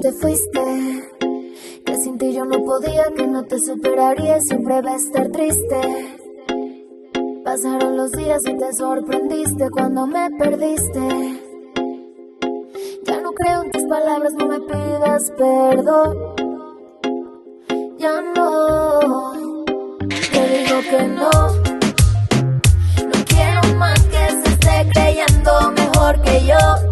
te fuiste. Que sin ti yo no podía, que no te superaría, siempre va a estar triste. Pasaron los días y te sorprendiste cuando me perdiste. Ya no creo en tus palabras, no me pidas perdón. Ya no, te digo que no. No quiero más que se esté creyendo mejor que yo.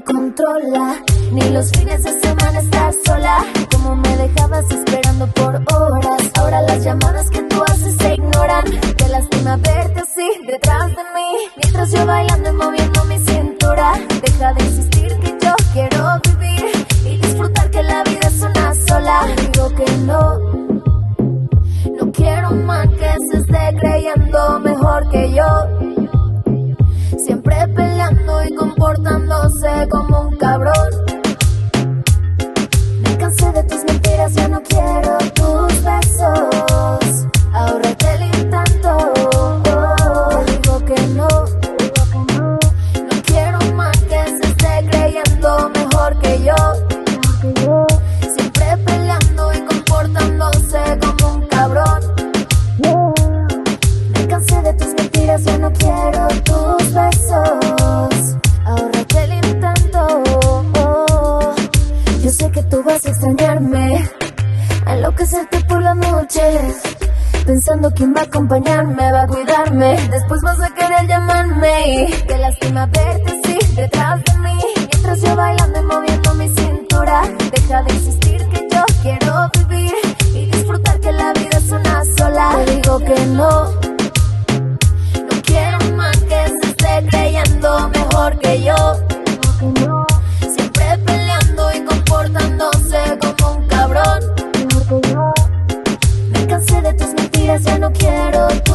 controla. Ni los fines de semana estar sola. Como me dejabas esperando por horas. Ahora las llamadas que tú haces se ignoran. Qué lástima verte así detrás de mí. Mientras yo bailando y moviendo mi cintura. Deja de insistir que yo quiero vivir y disfrutar que la vida es una sola. Digo que no. No quiero más que se esté creyendo mejor que yo. Como vas a extrañarme, enloquecerte por las noches. Pensando quién va a acompañarme, va a cuidarme. Después vas a querer llamarme. Y qué lástima verte así detrás de mí. Mientras yo bailando y moviendo mi cintura. Deja de insistir que yo quiero vivir y disfrutar que la vida es una sola. Te digo que no. No quiero más que se esté creyendo mejor que yo. quiero